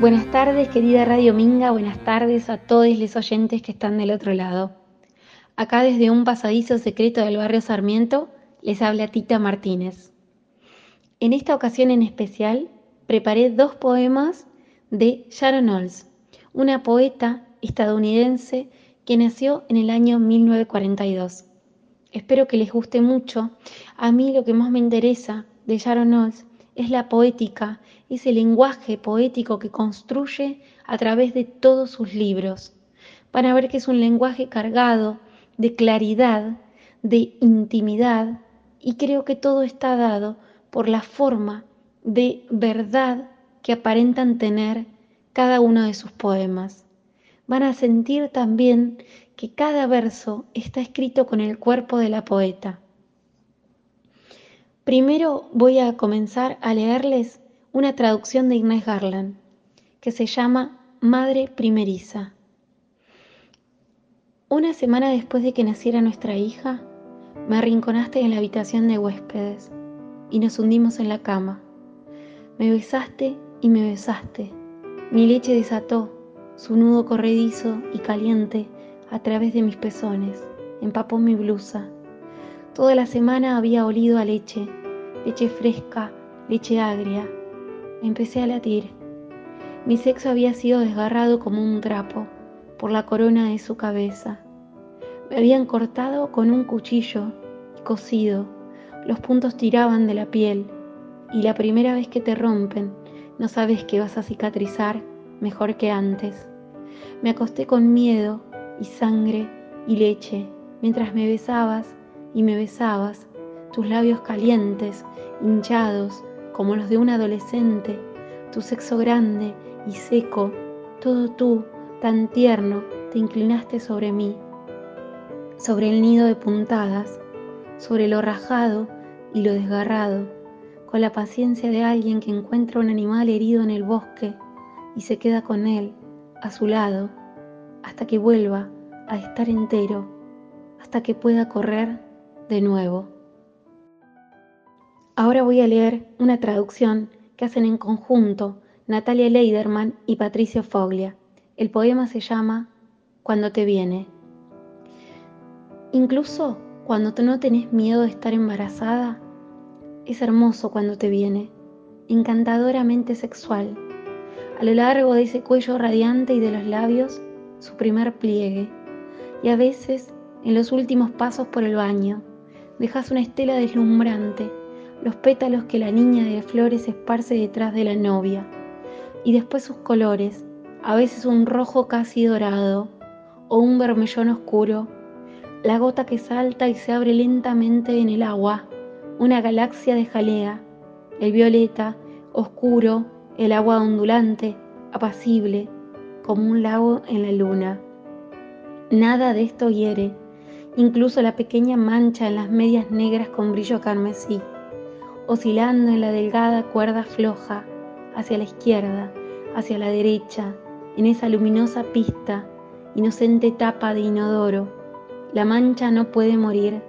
Buenas tardes, querida Radio Minga, buenas tardes a todos los oyentes que están del otro lado. Acá desde un pasadizo secreto del barrio Sarmiento les habla Tita Martínez. En esta ocasión en especial preparé dos poemas de Sharon Olds, una poeta estadounidense que nació en el año 1942. Espero que les guste mucho. A mí lo que más me interesa de Sharon Olds es la poética, ese lenguaje poético que construye a través de todos sus libros. Van a ver que es un lenguaje cargado de claridad, de intimidad, y creo que todo está dado por la forma de verdad que aparentan tener cada uno de sus poemas. Van a sentir también que cada verso está escrito con el cuerpo de la poeta. Primero voy a comenzar a leerles una traducción de Inés Garland que se llama Madre Primeriza. Una semana después de que naciera nuestra hija, me arrinconaste en la habitación de huéspedes y nos hundimos en la cama. Me besaste y me besaste. Mi leche desató su nudo corredizo y caliente a través de mis pezones. Empapó mi blusa. Toda la semana había olido a leche, leche fresca, leche agria. Empecé a latir. Mi sexo había sido desgarrado como un trapo por la corona de su cabeza. Me habían cortado con un cuchillo y cosido. Los puntos tiraban de la piel y la primera vez que te rompen no sabes que vas a cicatrizar mejor que antes. Me acosté con miedo y sangre y leche mientras me besabas y me besabas, tus labios calientes, hinchados como los de un adolescente, tu sexo grande y seco, todo tú tan tierno, te inclinaste sobre mí, sobre el nido de puntadas, sobre lo rajado y lo desgarrado, con la paciencia de alguien que encuentra un animal herido en el bosque y se queda con él, a su lado, hasta que vuelva a estar entero, hasta que pueda correr de nuevo. Ahora voy a leer una traducción que hacen en conjunto Natalia Leiderman y Patricio Foglia. El poema se llama Cuando te viene. Incluso cuando no tenés miedo de estar embarazada, es hermoso cuando te viene, encantadoramente sexual. A lo largo de ese cuello radiante y de los labios, su primer pliegue. Y a veces, en los últimos pasos por el baño, dejas una estela deslumbrante, los pétalos que la niña de flores esparce detrás de la novia, y después sus colores, a veces un rojo casi dorado o un vermellón oscuro, la gota que salta y se abre lentamente en el agua, una galaxia de jalea, el violeta, oscuro, el agua ondulante, apacible, como un lago en la luna. Nada de esto hiere, incluso la pequeña mancha en las medias negras con brillo carmesí, oscilando en la delgada cuerda floja, hacia la izquierda, hacia la derecha, en esa luminosa pista, inocente tapa de inodoro. La mancha no puede morir.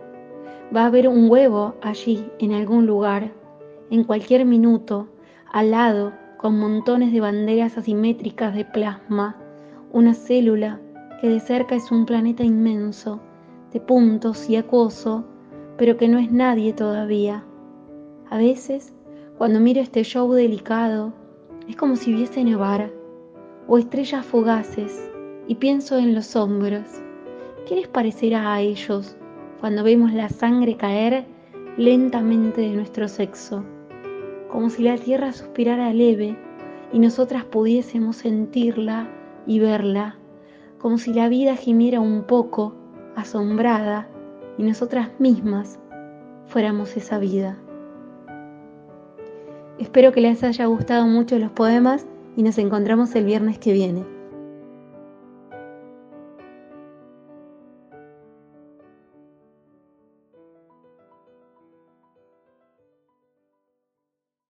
Va a haber un huevo allí, en algún lugar, en cualquier minuto, al lado, con montones de banderas asimétricas de plasma, una célula que de cerca es un planeta inmenso, de puntos y acuoso, pero que no es nadie todavía. A veces, cuando miro este show delicado, es como si viese nevar o estrellas fugaces y pienso en los hombros. ¿Qué les parecerá a ellos cuando vemos la sangre caer lentamente de nuestro sexo? Como si la tierra suspirara leve y nosotras pudiésemos sentirla y verla, como si la vida gimiera un poco, asombrada, y nosotras mismas fuéramos esa vida. Espero que les haya gustado mucho los poemas y nos encontramos el viernes que viene.